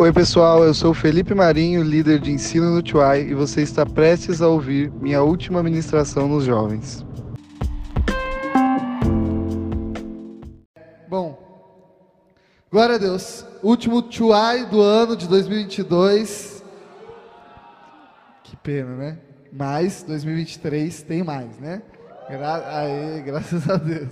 Oi, pessoal, eu sou Felipe Marinho, líder de ensino no Tuai, e você está prestes a ouvir minha última ministração nos jovens. Bom, glória a Deus. Último Tuai do ano de 2022. Que pena, né? Mas 2023 tem mais, né? Gra Aê, graças a Deus.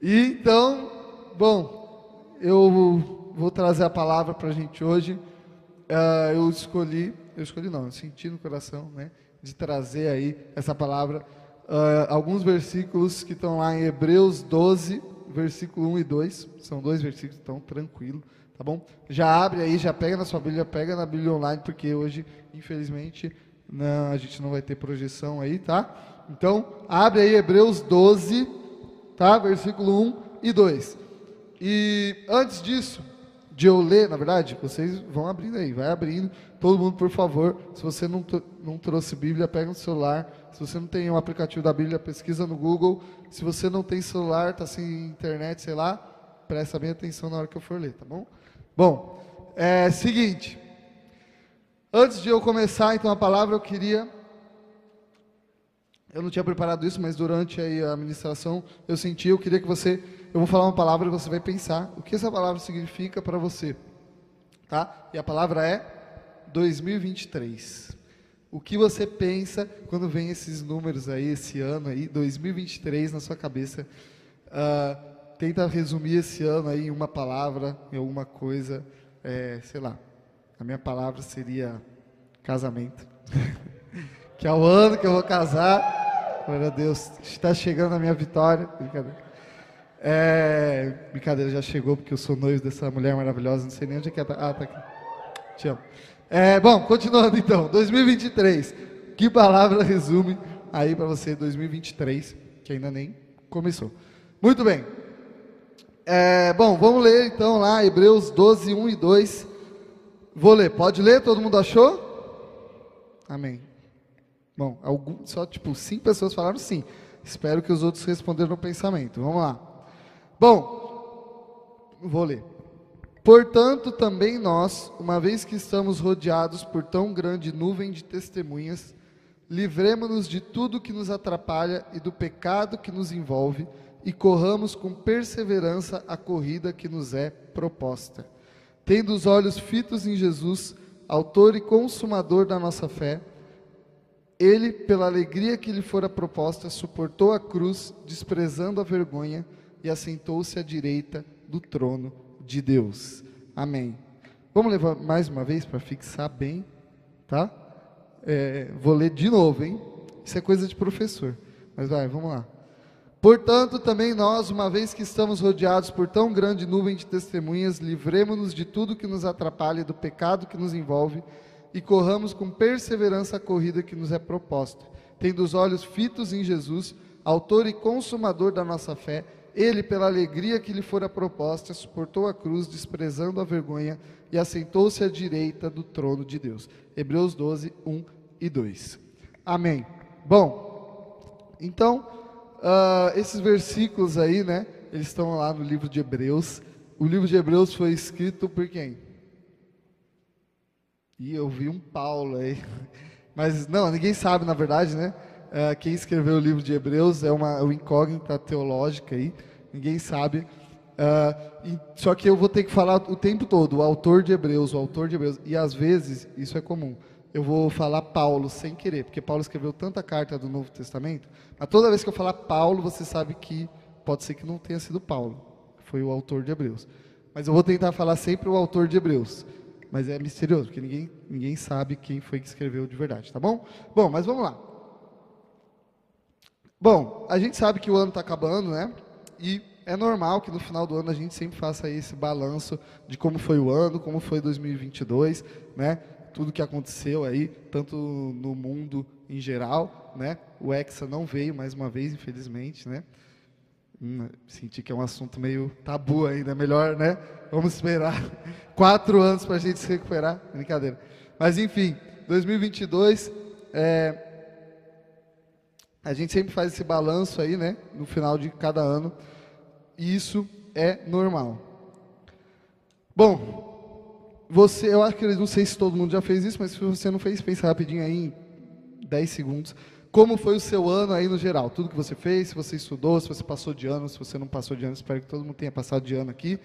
e então, bom, eu vou trazer a palavra para a gente hoje. Uh, eu escolhi, eu escolhi não, eu senti no coração, né, de trazer aí essa palavra, uh, alguns versículos que estão lá em Hebreus 12, versículo 1 e 2, são dois versículos, então tranquilo, tá bom? Já abre aí, já pega na sua Bíblia, pega na Bíblia online, porque hoje, infelizmente, não, a gente não vai ter projeção aí, tá? Então, abre aí Hebreus 12, tá? Versículo 1 e 2. E antes disso, de eu ler, na verdade, vocês vão abrindo aí, vai abrindo. Todo mundo, por favor, se você não, não trouxe Bíblia, pega no celular. Se você não tem um aplicativo da Bíblia, pesquisa no Google. Se você não tem celular, está sem internet, sei lá, presta bem atenção na hora que eu for ler, tá bom? Bom, é seguinte. Antes de eu começar, então, a palavra, eu queria eu não tinha preparado isso, mas durante aí a ministração eu senti, eu queria que você eu vou falar uma palavra e você vai pensar o que essa palavra significa para você. Tá? E a palavra é 2023. O que você pensa quando vem esses números aí, esse ano aí, 2023 na sua cabeça? Uh, tenta resumir esse ano aí em uma palavra, em alguma coisa, é, sei lá. A minha palavra seria casamento. que é o ano que eu vou casar. Glória a Deus, está chegando a minha vitória. Brincadeira. É, brincadeira, já chegou porque eu sou noivo dessa mulher maravilhosa, não sei nem onde é que ela tá. Ah, tá aqui. Te amo. É, bom, continuando então, 2023. Que palavra resume aí para você 2023, que ainda nem começou. Muito bem. É, bom, vamos ler então lá Hebreus 12, 1 e 2. Vou ler, pode ler? Todo mundo achou? Amém. Bom, algum, só tipo cinco pessoas falaram sim. Espero que os outros responderam no pensamento. Vamos lá. Bom, vou ler. Portanto, também nós, uma vez que estamos rodeados por tão grande nuvem de testemunhas, livremos-nos de tudo que nos atrapalha e do pecado que nos envolve, e corramos com perseverança a corrida que nos é proposta. Tendo os olhos fitos em Jesus, autor e consumador da nossa fé, ele, pela alegria que lhe fora proposta, suportou a cruz, desprezando a vergonha, e assentou-se à direita do trono de Deus. Amém. Vamos levar mais uma vez para fixar bem, tá? É, vou ler de novo, hein? Isso é coisa de professor. Mas vai, vamos lá. Portanto, também nós, uma vez que estamos rodeados por tão grande nuvem de testemunhas, livremos-nos de tudo que nos atrapalha, do pecado que nos envolve, e corramos com perseverança a corrida que nos é proposta, tendo os olhos fitos em Jesus, autor e consumador da nossa fé, ele, pela alegria que lhe fora proposta, suportou a cruz, desprezando a vergonha, e assentou-se à direita do trono de Deus. Hebreus 12, 1 e 2. Amém. Bom, então, uh, esses versículos aí, né, eles estão lá no livro de Hebreus. O livro de Hebreus foi escrito por quem? E eu vi um Paulo aí. Mas não, ninguém sabe, na verdade, né? Uh, quem escreveu o livro de Hebreus é uma, uma incógnita teológica aí, ninguém sabe. Uh, e, só que eu vou ter que falar o tempo todo, o autor de Hebreus, o autor de Hebreus, e às vezes, isso é comum, eu vou falar Paulo sem querer, porque Paulo escreveu tanta carta do Novo Testamento, mas toda vez que eu falar Paulo, você sabe que pode ser que não tenha sido Paulo, foi o autor de Hebreus. Mas eu vou tentar falar sempre o autor de Hebreus. Mas é misterioso, porque ninguém, ninguém sabe quem foi que escreveu de verdade, tá bom? Bom, mas vamos lá. Bom, a gente sabe que o ano está acabando, né? E é normal que no final do ano a gente sempre faça esse balanço de como foi o ano, como foi 2022, né? Tudo que aconteceu aí, tanto no mundo em geral, né? O Hexa não veio mais uma vez, infelizmente, né? Hum, senti que é um assunto meio tabu ainda, melhor, né? Vamos esperar quatro anos para a gente se recuperar, brincadeira. Mas enfim, 2022 é, a gente sempre faz esse balanço aí, né, no final de cada ano, e isso é normal. Bom, você, eu acho que não sei se todo mundo já fez isso, mas se você não fez, pensa rapidinho aí em 10 segundos. Como foi o seu ano aí no geral? Tudo que você fez, se você estudou, se você passou de ano, se você não passou de ano, espero que todo mundo tenha passado de ano aqui.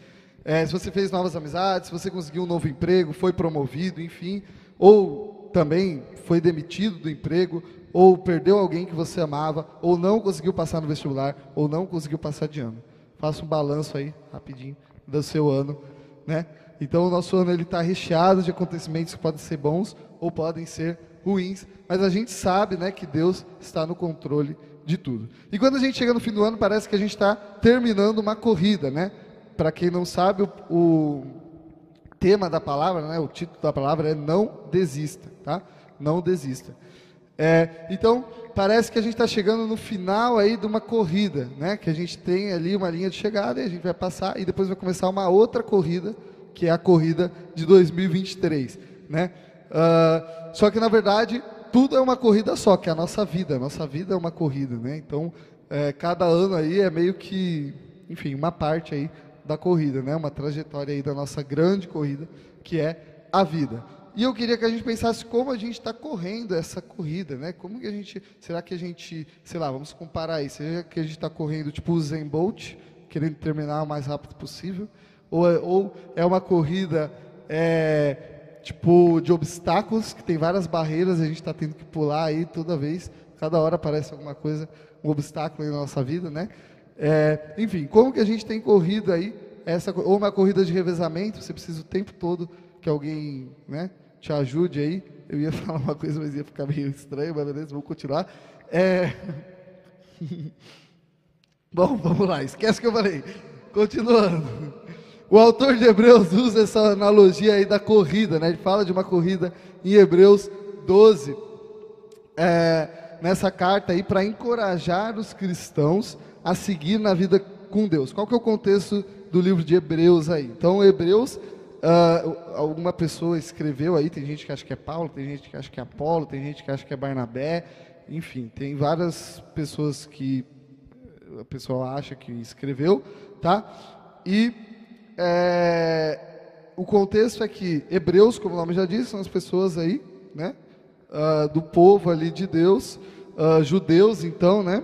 É, se você fez novas amizades, se você conseguiu um novo emprego, foi promovido, enfim, ou também foi demitido do emprego, ou perdeu alguém que você amava, ou não conseguiu passar no vestibular, ou não conseguiu passar de ano. Faça um balanço aí, rapidinho, do seu ano, né? Então o nosso ano ele está recheado de acontecimentos que podem ser bons ou podem ser ruins, mas a gente sabe, né, que Deus está no controle de tudo. E quando a gente chega no fim do ano, parece que a gente está terminando uma corrida, né? Para quem não sabe, o, o, tema da palavra, né, o título da palavra é não desista, tá? Não desista. É, então parece que a gente está chegando no final aí de uma corrida, né? Que a gente tem ali uma linha de chegada e a gente vai passar e depois vai começar uma outra corrida que é a corrida de 2023, né? Uh, só que na verdade tudo é uma corrida só, que é a nossa vida. A nossa vida é uma corrida, né? Então é, cada ano aí é meio que, enfim, uma parte aí da corrida, né? Uma trajetória aí da nossa grande corrida, que é a vida. E eu queria que a gente pensasse como a gente está correndo essa corrida, né? Como que a gente, será que a gente, sei lá, vamos comparar aí, será que a gente está correndo tipo o Zen Bolt, querendo terminar o mais rápido possível, ou é, ou é uma corrida é, tipo de obstáculos, que tem várias barreiras, a gente está tendo que pular aí toda vez, cada hora aparece alguma coisa, um obstáculo na nossa vida, né? É, enfim, como que a gente tem corrido aí, essa, ou uma corrida de revezamento, você precisa o tempo todo que alguém né, te ajude aí. Eu ia falar uma coisa, mas ia ficar meio estranho, mas beleza, vamos continuar. É... Bom, vamos lá, esquece que eu falei. Continuando. O autor de Hebreus usa essa analogia aí da corrida, né? Ele fala de uma corrida em Hebreus 12, é, nessa carta aí, para encorajar os cristãos a seguir na vida com Deus. Qual que é o contexto do livro de Hebreus aí? Então, Hebreus, uh, alguma pessoa escreveu aí, tem gente que acha que é Paulo, tem gente que acha que é Apolo, tem gente que acha que é Barnabé, enfim, tem várias pessoas que a pessoa acha que escreveu, tá? E é, o contexto é que hebreus, como o nome já diz, são as pessoas aí, né, uh, do povo ali de Deus, uh, judeus, então, né,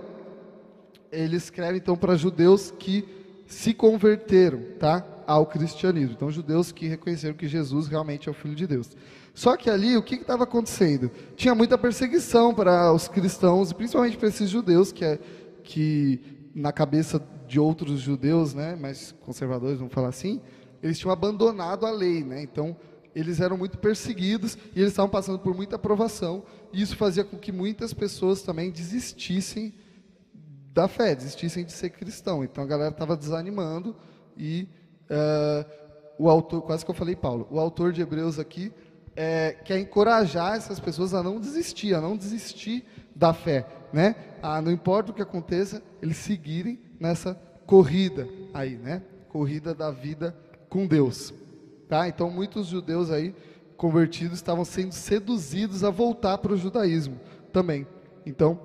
ele escreve então para judeus que se converteram, tá, ao cristianismo. Então, judeus que reconheceram que Jesus realmente é o Filho de Deus. Só que ali, o que estava acontecendo? Tinha muita perseguição para os cristãos, principalmente para esses judeus, que, é, que na cabeça de outros judeus, né, mais conservadores, vamos falar assim, eles tinham abandonado a lei, né? Então, eles eram muito perseguidos e eles estavam passando por muita aprovação, e isso fazia com que muitas pessoas também desistissem da fé, desistissem de ser cristão. Então a galera estava desanimando e uh, o autor, quase que eu falei Paulo, o autor de Hebreus aqui é, quer encorajar essas pessoas a não desistir, a não desistir da fé, né? A, não importa o que aconteça, eles seguirem nessa corrida aí, né? Corrida da vida com Deus, tá? Então muitos judeus aí convertidos estavam sendo seduzidos a voltar para o judaísmo também. Então,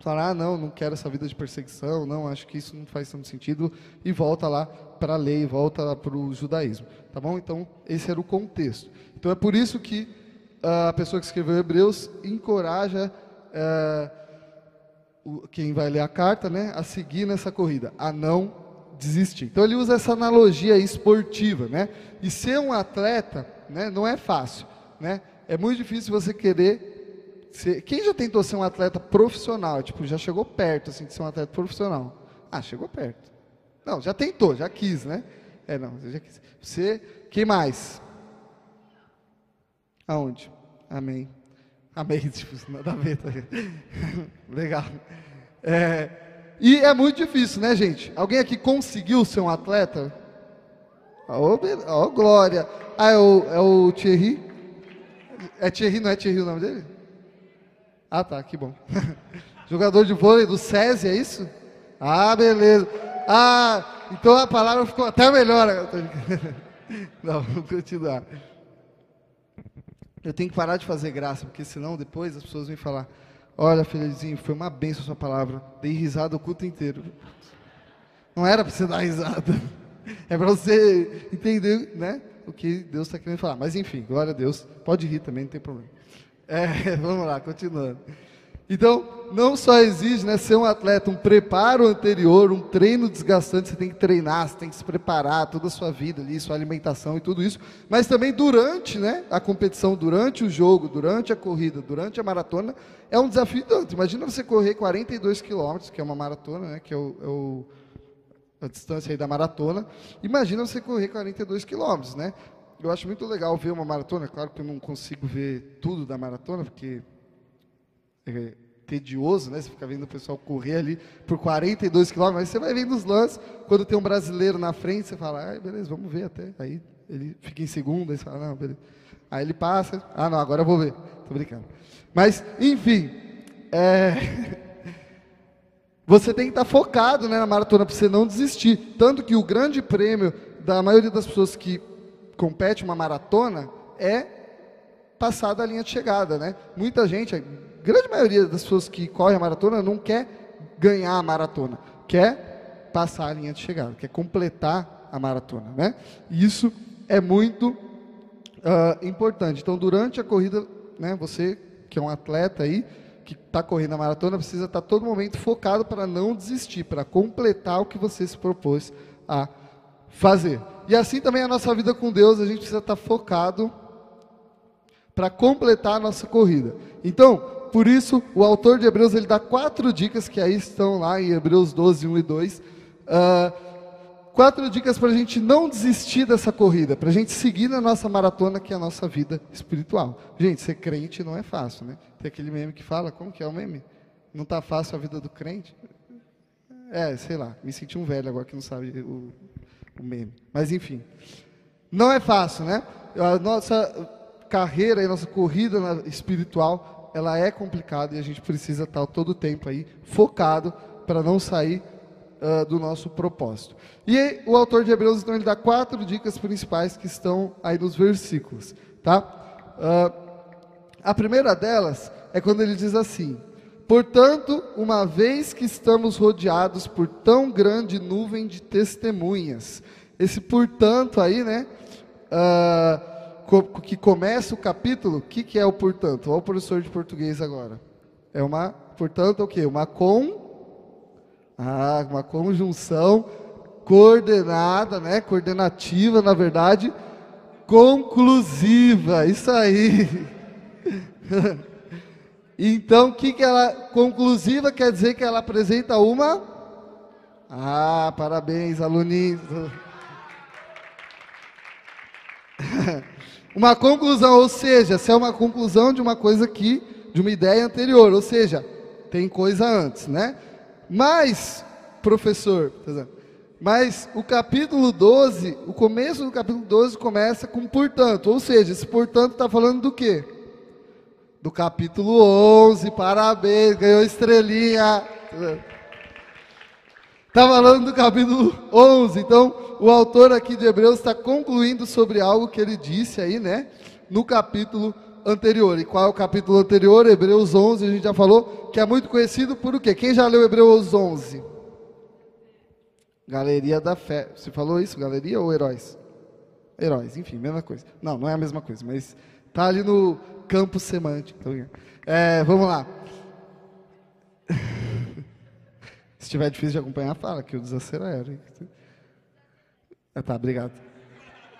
falar, ah, não, não quero essa vida de perseguição, não, acho que isso não faz tanto sentido, e volta lá para a lei, volta para o judaísmo, tá bom? Então, esse era o contexto. Então, é por isso que a pessoa que escreveu Hebreus encoraja é, quem vai ler a carta, né, a seguir nessa corrida, a não desistir. Então ele usa essa analogia esportiva, né? E ser um atleta, né, não é fácil, né? É muito difícil você querer ser... Quem já tentou ser um atleta profissional, tipo, já chegou perto assim de ser um atleta profissional? Ah, chegou perto. Não, já tentou, já quis, né? É, não, você já quis. Você, quem mais? Aonde? Amém. Amém, tipo, nada a ver. Tá Legal. É, e é muito difícil, né, gente? Alguém aqui conseguiu ser um atleta? Ó, oh, oh, glória. Ah, é o, é o Thierry? É Thierry, não é Thierry o nome dele? Ah, tá, que bom. Jogador de vôlei do SESI, é isso? Ah, beleza. Ah, então a palavra ficou até melhor. Não, vou continuar. Eu tenho que parar de fazer graça, porque senão depois as pessoas vêm falar: Olha, filhozinho, foi uma benção a sua palavra. Dei risada o culto inteiro. Não era para você dar risada. É para você entender, né? o que Deus está querendo falar. Mas enfim, glória a Deus. Pode rir também, não tem problema. É, vamos lá, continuando. Então, não só exige né, ser um atleta um preparo anterior, um treino desgastante, você tem que treinar, você tem que se preparar toda a sua vida ali, sua alimentação e tudo isso, mas também durante né, a competição, durante o jogo, durante a corrida, durante a maratona, é um desafio tanto. Imagina você correr 42 quilômetros, que é uma maratona, né, que é, o, é o, a distância da maratona. Imagina você correr 42 quilômetros, né? Eu acho muito legal ver uma maratona, claro que eu não consigo ver tudo da maratona, porque é, tedioso, né? Você fica vendo o pessoal correr ali por 42 quilômetros, mas você vai vendo os lances, quando tem um brasileiro na frente, você fala, ah, beleza, vamos ver até. Aí ele fica em segundo, aí você fala, não, beleza. Aí ele passa, ah, não, agora eu vou ver. Tô brincando. Mas, enfim, é... você tem que estar focado né, na maratona para você não desistir. Tanto que o grande prêmio da maioria das pessoas que compete uma maratona é passar da linha de chegada, né? Muita gente, grande maioria das pessoas que correm a maratona não quer ganhar a maratona, quer passar a linha de chegada, quer completar a maratona, né? E isso é muito uh, importante. Então, durante a corrida, né, você que é um atleta aí, que está correndo a maratona, precisa estar tá todo momento focado para não desistir, para completar o que você se propôs a fazer. E assim também a nossa vida com Deus, a gente precisa estar focado para completar a nossa corrida. Então, por isso, o autor de Hebreus ele dá quatro dicas que aí estão lá em Hebreus 12, 1 e 2. Uh, ah, quatro dicas para a gente não desistir dessa corrida, para a gente seguir na nossa maratona, que é a nossa vida espiritual. Gente, ser crente não é fácil, né? Tem aquele meme que fala, como que é o meme? Não está fácil a vida do crente? É, sei lá, me senti um velho agora que não sabe o, o meme. Mas enfim, não é fácil, né? A nossa carreira, a nossa corrida espiritual ela é complicada e a gente precisa estar todo o tempo aí focado para não sair uh, do nosso propósito. E o autor de Hebreus então ele dá quatro dicas principais que estão aí nos versículos, tá? Uh, a primeira delas é quando ele diz assim: Portanto, uma vez que estamos rodeados por tão grande nuvem de testemunhas, esse portanto aí, né? Uh, que começa o capítulo, o que, que é o portanto? Olha o professor de português agora. É uma, portanto, o quê? Uma com, ah, uma conjunção coordenada, né? Coordenativa, na verdade, conclusiva. Isso aí. então, que, que ela conclusiva quer dizer que ela apresenta uma? Ah, parabéns, aluninhos. Uma conclusão, ou seja, se é uma conclusão de uma coisa que, de uma ideia anterior, ou seja, tem coisa antes, né? Mas, professor, mas o capítulo 12, o começo do capítulo 12 começa com portanto, ou seja, esse portanto está falando do quê? Do capítulo 11, parabéns, ganhou estrelinha. Está falando do capítulo 11. Então, o autor aqui de Hebreus está concluindo sobre algo que ele disse aí, né? No capítulo anterior. E qual é o capítulo anterior? Hebreus 11, a gente já falou, que é muito conhecido por o quê? Quem já leu Hebreus 11? Galeria da Fé. Você falou isso, galeria ou heróis? Heróis, enfim, mesma coisa. Não, não é a mesma coisa, mas tá ali no campo semântico. É, vamos lá. Se estiver difícil de acompanhar, fala que eu desacelero. Ah, tá, obrigado.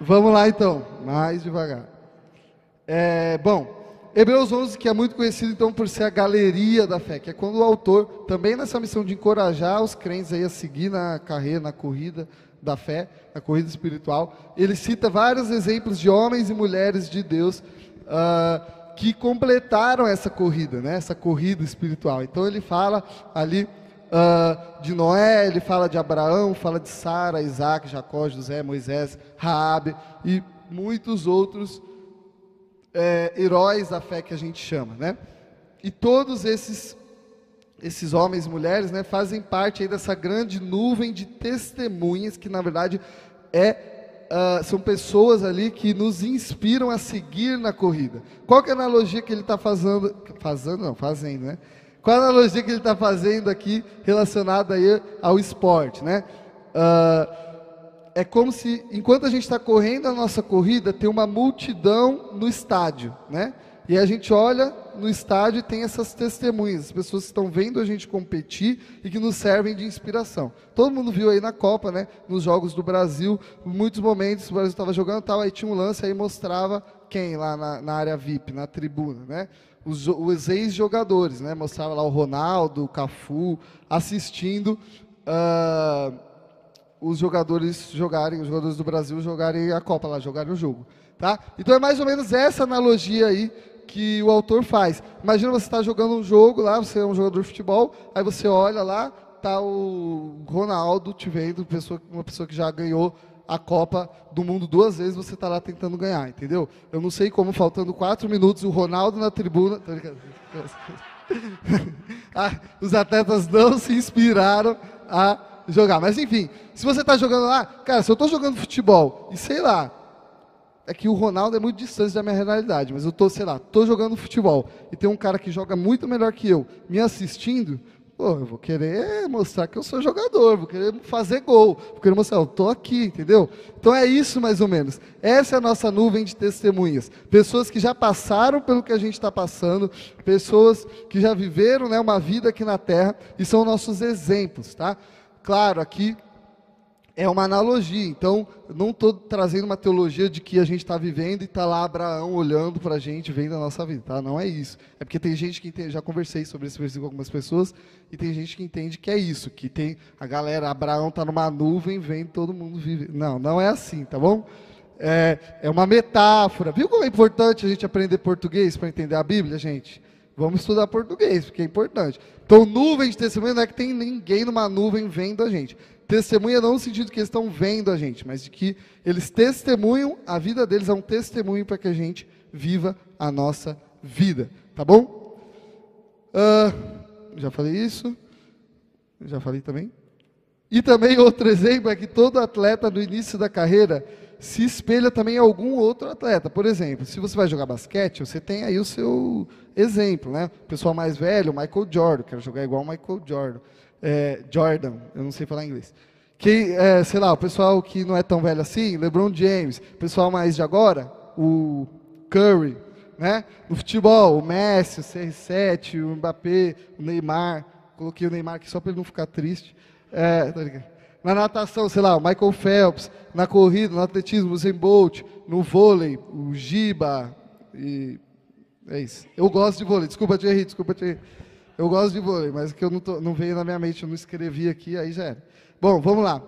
Vamos lá então, mais devagar. É, bom, Hebreus 11, que é muito conhecido então por ser a galeria da fé, que é quando o autor, também nessa missão de encorajar os crentes aí a seguir na carreira, na corrida da fé, na corrida espiritual, ele cita vários exemplos de homens e mulheres de Deus uh, que completaram essa corrida, né, essa corrida espiritual. Então ele fala ali uh, de Noé, ele fala de Abraão, fala de Sara, Isaac, Jacó, José, Moisés, Raabe e muitos outros é, heróis da fé que a gente chama, né? E todos esses esses homens e mulheres, né, fazem parte aí dessa grande nuvem de testemunhas que na verdade é Uh, são pessoas ali que nos inspiram a seguir na corrida. Qual é a analogia que ele está fazendo? Fazendo, não, fazendo, né? Qual a analogia que ele está fazendo aqui relacionada aí ao esporte, né? Uh, é como se, enquanto a gente está correndo a nossa corrida, tem uma multidão no estádio, né? E a gente olha no estádio e tem essas testemunhas, as pessoas que estão vendo a gente competir e que nos servem de inspiração. Todo mundo viu aí na Copa, né? Nos jogos do Brasil, muitos momentos o Brasil estava jogando, tal, aí tinha um lance aí mostrava quem lá na, na área VIP, na tribuna, né? Os, os ex-jogadores, né? Mostrava lá o Ronaldo, o Cafu, assistindo. Uh, os jogadores jogarem, os jogadores do Brasil jogarem a Copa lá, jogarem o jogo. Tá? Então é mais ou menos essa analogia aí que o autor faz. Imagina você estar tá jogando um jogo lá, você é um jogador de futebol, aí você olha lá, tá o Ronaldo te vendo, pessoa, uma pessoa que já ganhou a Copa do Mundo duas vezes, você está lá tentando ganhar, entendeu? Eu não sei como, faltando quatro minutos, o Ronaldo na tribuna. ah, os atletas não se inspiraram a jogar. Mas enfim, se você está jogando lá, cara, se eu estou jogando futebol e sei lá, é que o Ronaldo é muito distante da minha realidade, mas eu tô, sei lá, tô jogando futebol e tem um cara que joga muito melhor que eu me assistindo, pô, eu vou querer mostrar que eu sou jogador, vou querer fazer gol, vou querer mostrar, eu tô aqui, entendeu? Então é isso mais ou menos. Essa é a nossa nuvem de testemunhas. Pessoas que já passaram pelo que a gente está passando, pessoas que já viveram né, uma vida aqui na Terra e são nossos exemplos, tá? Claro, aqui é uma analogia. Então, não estou trazendo uma teologia de que a gente está vivendo e está lá Abraão olhando para a gente, vendo a nossa vida. Tá? Não é isso. É porque tem gente que entende, já conversei sobre esse versículo com algumas pessoas, e tem gente que entende que é isso, que tem a galera, Abraão está numa nuvem, vendo todo mundo vive. Não, não é assim, tá bom? É, é uma metáfora. Viu como é importante a gente aprender português para entender a Bíblia, gente? Vamos estudar português, porque é importante. Então, nuvem de testemunho não é que tem ninguém numa nuvem vendo a gente. Testemunha não no sentido que eles estão vendo a gente, mas de que eles testemunham, a vida deles é um testemunho para que a gente viva a nossa vida. Tá bom? Uh, já falei isso. Já falei também. E também outro exemplo é que todo atleta no início da carreira se espelha também em algum outro atleta. Por exemplo, se você vai jogar basquete, você tem aí o seu exemplo, né? O pessoal mais velho, Michael Jordan, quero jogar igual o Michael Jordan é, Jordan, eu não sei falar inglês. Que, é, sei lá, o pessoal que não é tão velho assim, LeBron James, o pessoal mais de agora, o Curry, né? No futebol, o Messi, o CR7, o Mbappé, o Neymar. Coloquei o Neymar aqui só para ele não ficar triste. É, tá na natação, sei lá, o Michael Phelps. Na corrida, no atletismo, o Usain Bolt. No vôlei, o Giba. E é isso. Eu gosto de vôlei. Desculpa, Thierry, desculpa, Thierry. Eu gosto de vôlei, mas que eu não, tô, não veio na minha mente, eu não escrevi aqui, aí já era. Bom, vamos lá.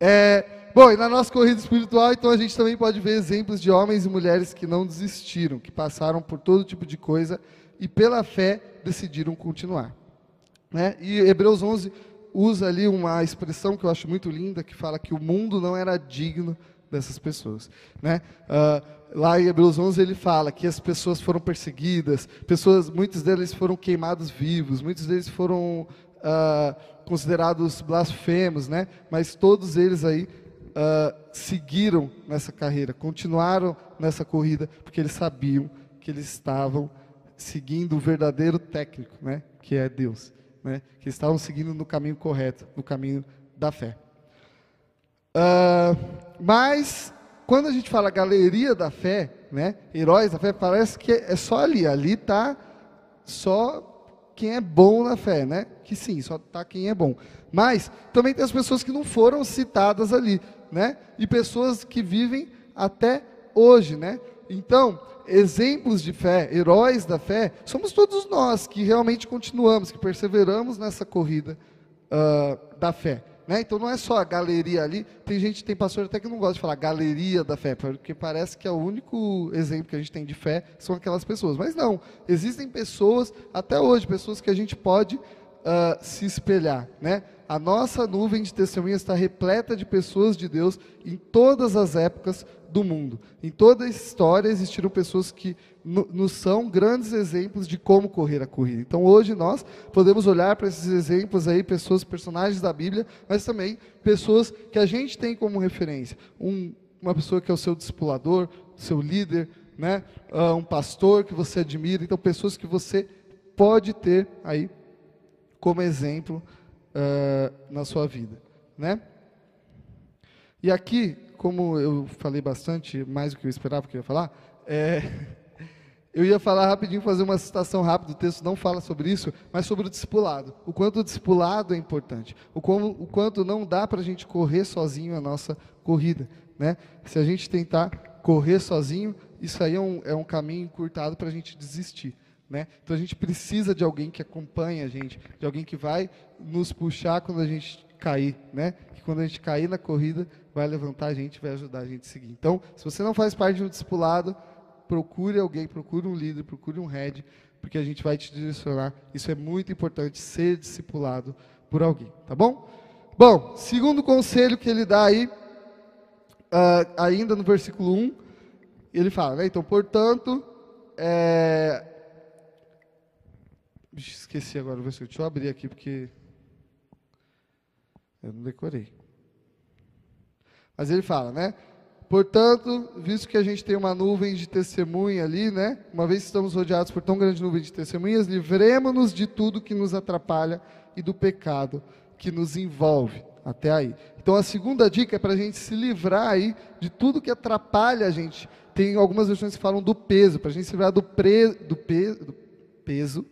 É, bom, e na nossa corrida espiritual, então a gente também pode ver exemplos de homens e mulheres que não desistiram, que passaram por todo tipo de coisa e pela fé decidiram continuar. Né? E Hebreus 11 usa ali uma expressão que eu acho muito linda, que fala que o mundo não era digno dessas pessoas. Né? Uh, lá em Hebreus 11 ele fala que as pessoas foram perseguidas, pessoas, muitos deles foram queimados vivos, muitos deles foram uh, considerados blasfemos, né? Mas todos eles aí uh, seguiram nessa carreira, continuaram nessa corrida, porque eles sabiam que eles estavam seguindo o verdadeiro técnico, né? Que é Deus, né? Que estavam seguindo no caminho correto, no caminho da fé. Uh, mas quando a gente fala galeria da fé, né, heróis da fé, parece que é só ali. Ali está só quem é bom na fé, né? Que sim, só está quem é bom. Mas também tem as pessoas que não foram citadas ali, né? E pessoas que vivem até hoje, né? Então, exemplos de fé, heróis da fé, somos todos nós que realmente continuamos, que perseveramos nessa corrida uh, da fé. Né? Então não é só a galeria ali. Tem gente, tem pastor até que não gosta de falar galeria da fé, porque parece que é o único exemplo que a gente tem de fé são aquelas pessoas. Mas não, existem pessoas, até hoje, pessoas que a gente pode uh, se espelhar. Né? A nossa nuvem de testemunhas está repleta de pessoas de Deus em todas as épocas do mundo. Em toda a história existiram pessoas que nos são grandes exemplos de como correr a corrida. Então hoje nós podemos olhar para esses exemplos aí, pessoas, personagens da Bíblia, mas também pessoas que a gente tem como referência. Um, uma pessoa que é o seu discipulador, seu líder, né? Uh, um pastor que você admira. Então pessoas que você pode ter aí como exemplo uh, na sua vida, né? E aqui, como eu falei bastante, mais do que eu esperava que eu ia falar, é, eu ia falar rapidinho, fazer uma citação rápida, o texto não fala sobre isso, mas sobre o discipulado. O quanto o discipulado é importante. O, como, o quanto não dá para a gente correr sozinho a nossa corrida. Né? Se a gente tentar correr sozinho, isso aí é um, é um caminho encurtado para a gente desistir. Né? Então a gente precisa de alguém que acompanhe a gente, de alguém que vai nos puxar quando a gente cair, né? Que quando a gente cair na corrida, vai levantar a gente, vai ajudar a gente a seguir. Então, se você não faz parte um discipulado, procure alguém, procure um líder, procure um head, porque a gente vai te direcionar. Isso é muito importante, ser discipulado por alguém, tá bom? Bom, segundo conselho que ele dá aí, uh, ainda no versículo 1, ele fala, né? Então, portanto, é... esqueci agora o versículo, deixa eu abrir aqui porque eu não decorei. Mas ele fala, né? Portanto, visto que a gente tem uma nuvem de testemunha ali, né? Uma vez que estamos rodeados por tão grande nuvem de testemunhas, livremos-nos de tudo que nos atrapalha e do pecado que nos envolve. Até aí. Então a segunda dica é para a gente se livrar aí de tudo que atrapalha a gente. Tem algumas versões que falam do peso, para a gente se livrar do, pre, do, pe, do peso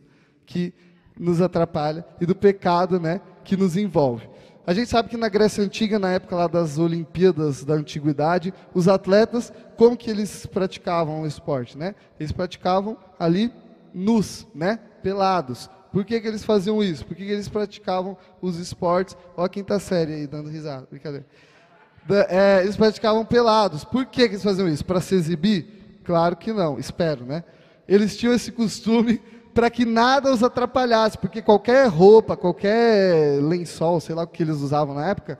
que nos atrapalha e do pecado, né, que nos envolve. A gente sabe que na Grécia Antiga, na época lá das Olimpíadas da Antiguidade, os atletas, como que eles praticavam o esporte, né? Eles praticavam ali nus, né? Pelados. Por que, que eles faziam isso? Por que, que eles praticavam os esportes? Olha a quinta série aí, dando risada, brincadeira. Da, é, eles praticavam pelados. Por que, que eles faziam isso? Para se exibir? Claro que não, espero, né? Eles tinham esse costume para que nada os atrapalhasse, porque qualquer roupa, qualquer lençol, sei lá o que eles usavam na época,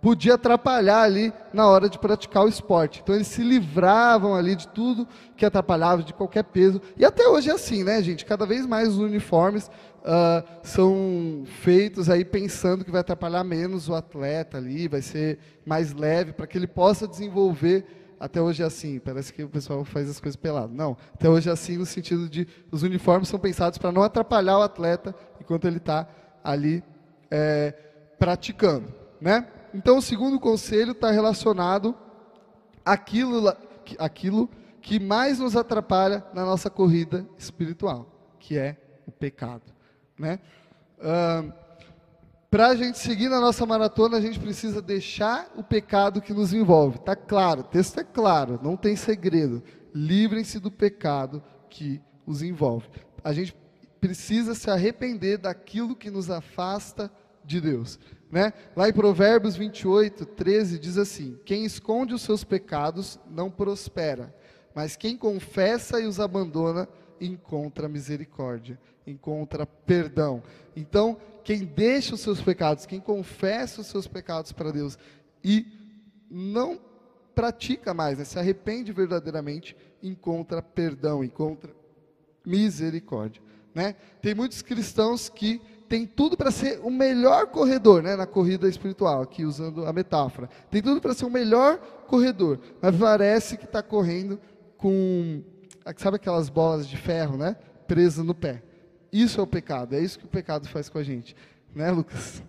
podia atrapalhar ali na hora de praticar o esporte. Então eles se livravam ali de tudo que atrapalhava, de qualquer peso. E até hoje é assim, né, gente? Cada vez mais os uniformes uh, são feitos aí pensando que vai atrapalhar menos o atleta ali, vai ser mais leve, para que ele possa desenvolver até hoje é assim, parece que o pessoal faz as coisas pelado. Não, até hoje é assim no sentido de os uniformes são pensados para não atrapalhar o atleta enquanto ele está ali é, praticando, né? Então o segundo conselho está relacionado àquilo, àquilo que mais nos atrapalha na nossa corrida espiritual, que é o pecado, né? Para a gente seguir na nossa maratona, a gente precisa deixar o pecado que nos envolve. Está claro, o texto é claro, não tem segredo. Livrem-se do pecado que os envolve. A gente precisa se arrepender daquilo que nos afasta de Deus. Né? Lá em Provérbios 28, 13, diz assim: Quem esconde os seus pecados não prospera, mas quem confessa e os abandona encontra misericórdia, encontra perdão. Então, quem deixa os seus pecados, quem confessa os seus pecados para Deus e não pratica mais, né, se arrepende verdadeiramente, encontra perdão, encontra misericórdia. Né? Tem muitos cristãos que têm tudo para ser o melhor corredor né, na corrida espiritual, aqui usando a metáfora. Tem tudo para ser o melhor corredor, mas parece que está correndo com, sabe aquelas bolas de ferro, né? Presas no pé. Isso é o pecado, é isso que o pecado faz com a gente. Né, Lucas?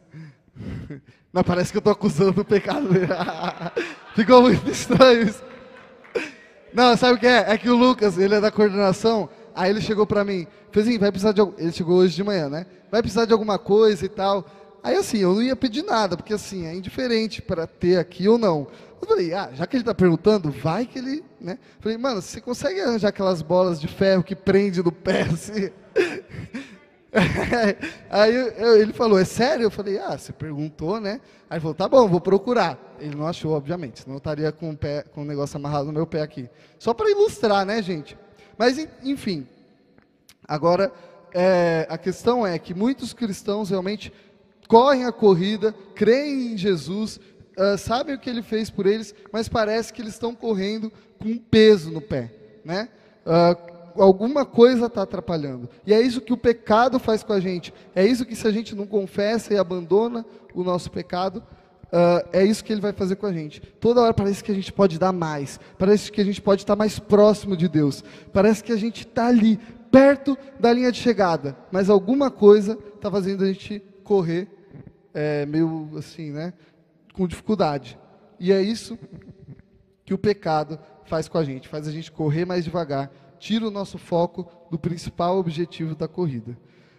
Não, parece que eu estou acusando o pecado. Ficou muito estranho isso. Não, sabe o que é? É que o Lucas, ele é da coordenação, aí ele chegou para mim, fez assim, vai precisar de ele chegou hoje de manhã, né? Vai precisar de alguma coisa e tal. Aí assim, eu não ia pedir nada, porque assim, é indiferente para ter aqui ou não. Eu falei, ah, já que ele está perguntando, vai que ele, né? Falei, mano, você consegue arranjar aquelas bolas de ferro que prende no pé assim? Aí eu, ele falou, é sério? Eu falei, ah, você perguntou, né? Aí ele falou, tá bom, vou procurar. Ele não achou, obviamente, senão eu estaria com o, pé, com o negócio amarrado no meu pé aqui. Só para ilustrar, né, gente? Mas, enfim, agora, é, a questão é que muitos cristãos realmente correm a corrida, creem em Jesus, uh, sabem o que ele fez por eles, mas parece que eles estão correndo com um peso no pé, né? Uh, alguma coisa está atrapalhando. E é isso que o pecado faz com a gente. É isso que se a gente não confessa e abandona o nosso pecado, uh, é isso que ele vai fazer com a gente. Toda hora parece que a gente pode dar mais. Parece que a gente pode estar mais próximo de Deus. Parece que a gente está ali, perto da linha de chegada. Mas alguma coisa está fazendo a gente correr é, meio assim, né? Com dificuldade. E é isso que o pecado faz com a gente, faz a gente correr mais devagar, tira o nosso foco do principal objetivo da corrida.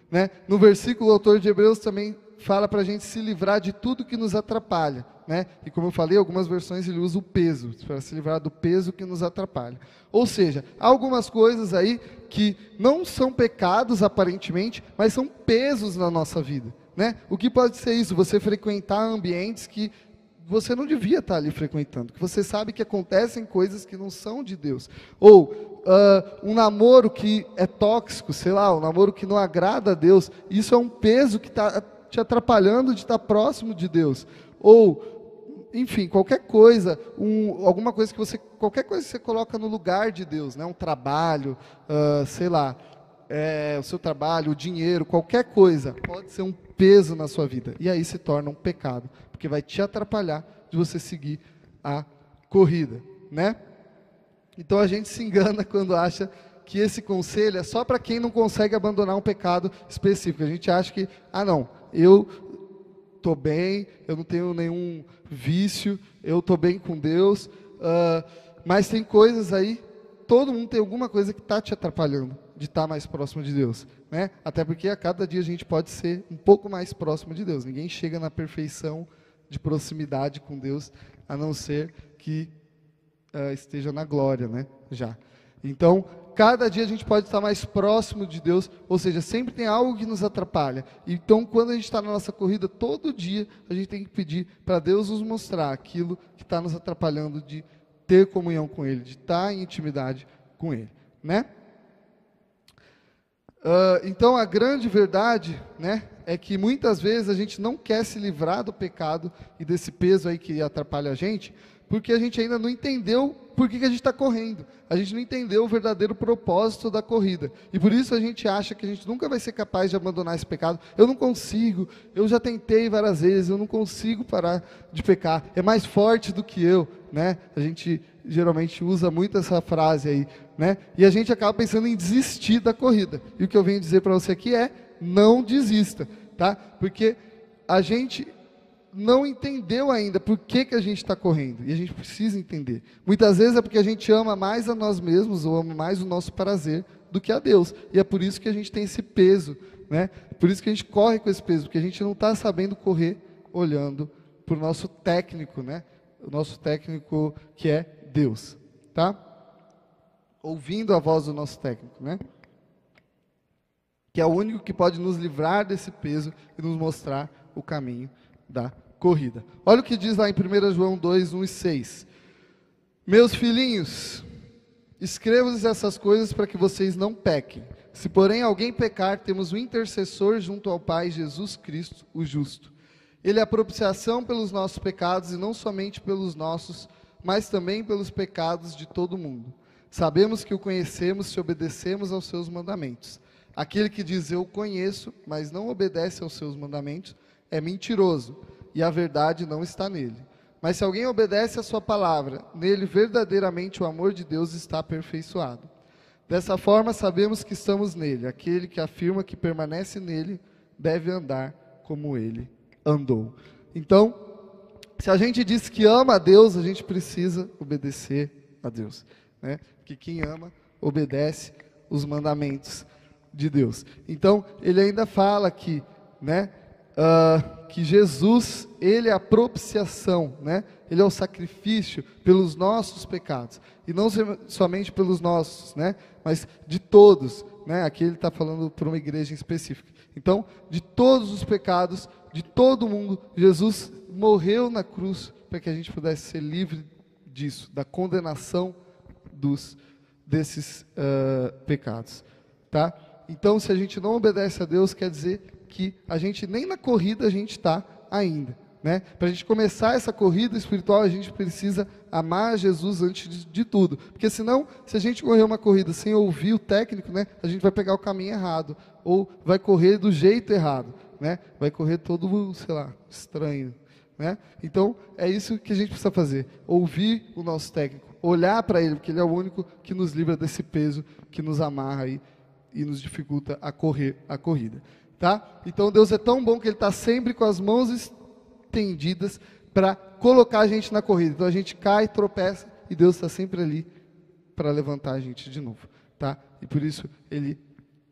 Né? No versículo, o autor de Hebreus também fala para a gente se livrar de tudo que nos atrapalha. Né? E como eu falei, algumas versões ele usa o peso, para se livrar do peso que nos atrapalha. Ou seja, há algumas coisas aí que não são pecados aparentemente, mas são pesos na nossa vida. Né? O que pode ser isso? Você frequentar ambientes que você não devia estar ali frequentando, que você sabe que acontecem coisas que não são de Deus. Ou uh, um namoro que é tóxico, sei lá, um namoro que não agrada a Deus, isso é um peso que está te atrapalhando de estar próximo de Deus. Ou, enfim, qualquer coisa, um, alguma coisa que você, qualquer coisa que você coloca no lugar de Deus, né? um trabalho, uh, sei lá, é, o seu trabalho, o dinheiro, qualquer coisa, pode ser um peso na sua vida. E aí se torna um pecado porque vai te atrapalhar de você seguir a corrida, né? Então a gente se engana quando acha que esse conselho é só para quem não consegue abandonar um pecado específico. A gente acha que, ah, não, eu estou bem, eu não tenho nenhum vício, eu estou bem com Deus, uh, mas tem coisas aí, todo mundo tem alguma coisa que está te atrapalhando de estar tá mais próximo de Deus. Né? Até porque a cada dia a gente pode ser um pouco mais próximo de Deus. Ninguém chega na perfeição de proximidade com Deus, a não ser que uh, esteja na glória, né? Já. Então, cada dia a gente pode estar mais próximo de Deus, ou seja, sempre tem algo que nos atrapalha. Então, quando a gente está na nossa corrida, todo dia a gente tem que pedir para Deus nos mostrar aquilo que está nos atrapalhando de ter comunhão com Ele, de estar em intimidade com Ele, né? Uh, então, a grande verdade, né, é que muitas vezes a gente não quer se livrar do pecado e desse peso aí que atrapalha a gente, porque a gente ainda não entendeu por que, que a gente está correndo. A gente não entendeu o verdadeiro propósito da corrida. E por isso a gente acha que a gente nunca vai ser capaz de abandonar esse pecado. Eu não consigo, eu já tentei várias vezes, eu não consigo parar de pecar. É mais forte do que eu. Né? A gente geralmente usa muito essa frase aí. Né? E a gente acaba pensando em desistir da corrida. E o que eu venho dizer para você aqui é: não desista. Tá? Porque a gente não entendeu ainda por que, que a gente está correndo. E a gente precisa entender. Muitas vezes é porque a gente ama mais a nós mesmos ou ama mais o nosso prazer do que a Deus. E é por isso que a gente tem esse peso. Né? Por isso que a gente corre com esse peso, porque a gente não está sabendo correr olhando para o nosso técnico, né? o nosso técnico que é Deus. Tá? Ouvindo a voz do nosso técnico. Né? Que é o único que pode nos livrar desse peso e nos mostrar o caminho da corrida. Olha o que diz lá em 1 João 2, 1 e 6. Meus filhinhos, escrevo-lhes essas coisas para que vocês não pequem. Se, porém, alguém pecar, temos um intercessor junto ao Pai, Jesus Cristo, o justo. Ele é a propiciação pelos nossos pecados, e não somente pelos nossos, mas também pelos pecados de todo mundo. Sabemos que o conhecemos se obedecemos aos seus mandamentos. Aquele que diz eu conheço, mas não obedece aos seus mandamentos, é mentiroso e a verdade não está nele. Mas se alguém obedece a sua palavra, nele verdadeiramente o amor de Deus está aperfeiçoado. Dessa forma sabemos que estamos nele. Aquele que afirma que permanece nele deve andar como ele andou. Então, se a gente diz que ama a Deus, a gente precisa obedecer a Deus, né? Porque quem ama obedece os mandamentos de Deus. Então, ele ainda fala que, né? Uh, que Jesus, ele é a propiciação, né? Ele é o sacrifício pelos nossos pecados. E não somente pelos nossos, né? Mas de todos, né? Aqui ele está falando para uma igreja específica. Então, de todos os pecados, de todo mundo, Jesus morreu na cruz para que a gente pudesse ser livre disso, da condenação dos desses uh, pecados, tá? Então, se a gente não obedece a Deus, quer dizer que a gente nem na corrida a gente está ainda. Né? Para a gente começar essa corrida espiritual, a gente precisa amar Jesus antes de, de, tudo. Porque senão, se a gente correr uma corrida sem ouvir o técnico, né, a gente vai pegar o caminho errado. Ou vai correr do jeito errado. Né? Vai correr todo, sei lá, estranho. Né? Então, é isso que a gente precisa fazer. Ouvir o nosso técnico. Olhar para ele, porque ele é o único que nos livra desse peso, que nos amarra aí, e nos dificulta a correr a corrida. Tá? Então Deus é tão bom que Ele está sempre com as mãos estendidas para colocar a gente na corrida. Então a gente cai, tropeça e Deus está sempre ali para levantar a gente de novo, tá? E por isso Ele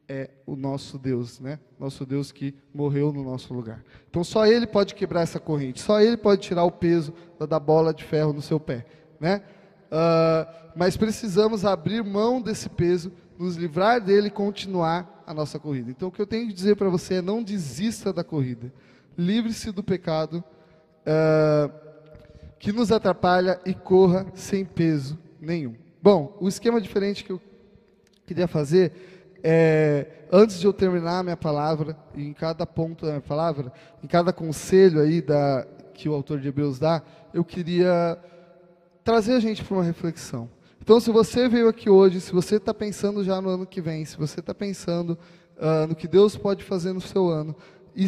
é o nosso Deus, né? Nosso Deus que morreu no nosso lugar. Então só Ele pode quebrar essa corrente, só Ele pode tirar o peso da bola de ferro no seu pé, né? Uh, mas precisamos abrir mão desse peso, nos livrar dele e continuar a nossa corrida. Então o que eu tenho que dizer para você é não desista da corrida, livre-se do pecado uh, que nos atrapalha e corra sem peso nenhum. Bom, o esquema diferente que eu queria fazer é, antes de eu terminar a minha palavra, em cada ponto da minha palavra, em cada conselho aí da, que o autor de Hebreus dá, eu queria trazer a gente para uma reflexão. Então, se você veio aqui hoje, se você está pensando já no ano que vem, se você está pensando uh, no que Deus pode fazer no seu ano, e,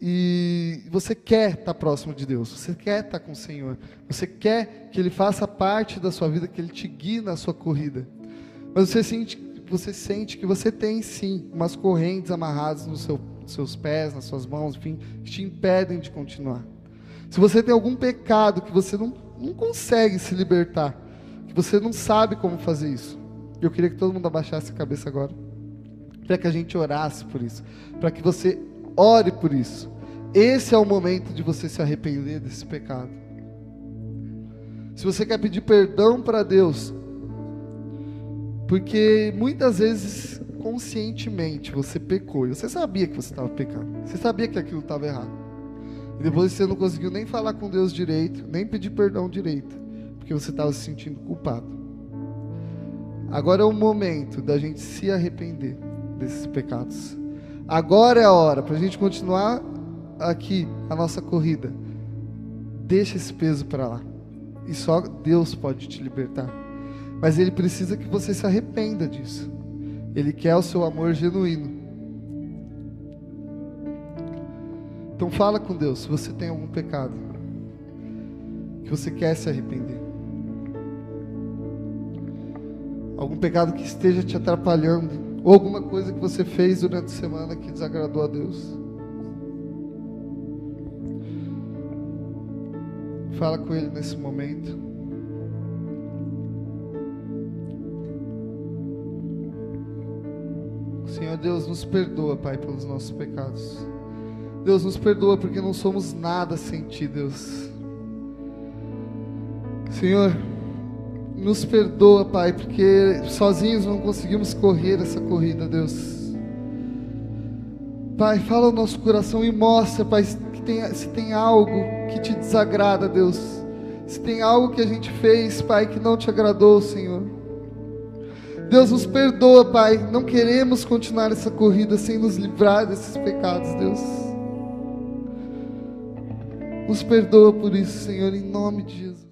e você quer estar tá próximo de Deus, você quer estar tá com o Senhor, você quer que Ele faça parte da sua vida, que Ele te guie na sua corrida, mas você sente você sente que você tem sim umas correntes amarradas nos seu, seus pés, nas suas mãos, enfim, que te impedem de continuar. Se você tem algum pecado que você não, não consegue se libertar, que você não sabe como fazer isso, eu queria que todo mundo abaixasse a cabeça agora, para que a gente orasse por isso, para que você ore por isso. Esse é o momento de você se arrepender desse pecado. Se você quer pedir perdão para Deus, porque muitas vezes, conscientemente, você pecou. E você sabia que você estava pecando. Você sabia que aquilo estava errado. E depois você não conseguiu nem falar com Deus direito, nem pedir perdão direito. Porque você estava se sentindo culpado. Agora é o momento da gente se arrepender desses pecados. Agora é a hora para a gente continuar aqui a nossa corrida. Deixa esse peso para lá. E só Deus pode te libertar. Mas ele precisa que você se arrependa disso. Ele quer o seu amor genuíno. Então fala com Deus se você tem algum pecado que você quer se arrepender. Algum pecado que esteja te atrapalhando, ou alguma coisa que você fez durante a semana que desagradou a Deus. Fala com ele nesse momento. Senhor Deus, nos perdoa, Pai, pelos nossos pecados. Deus, nos perdoa porque não somos nada sem Ti, Deus. Senhor, nos perdoa, Pai, porque sozinhos não conseguimos correr essa corrida, Deus. Pai, fala o nosso coração e mostra, Pai, que tem, se tem algo que te desagrada, Deus. Se tem algo que a gente fez, Pai, que não te agradou, Senhor. Deus nos perdoa, Pai. Não queremos continuar essa corrida sem nos livrar desses pecados, Deus. Nos perdoa por isso, Senhor, em nome de Jesus.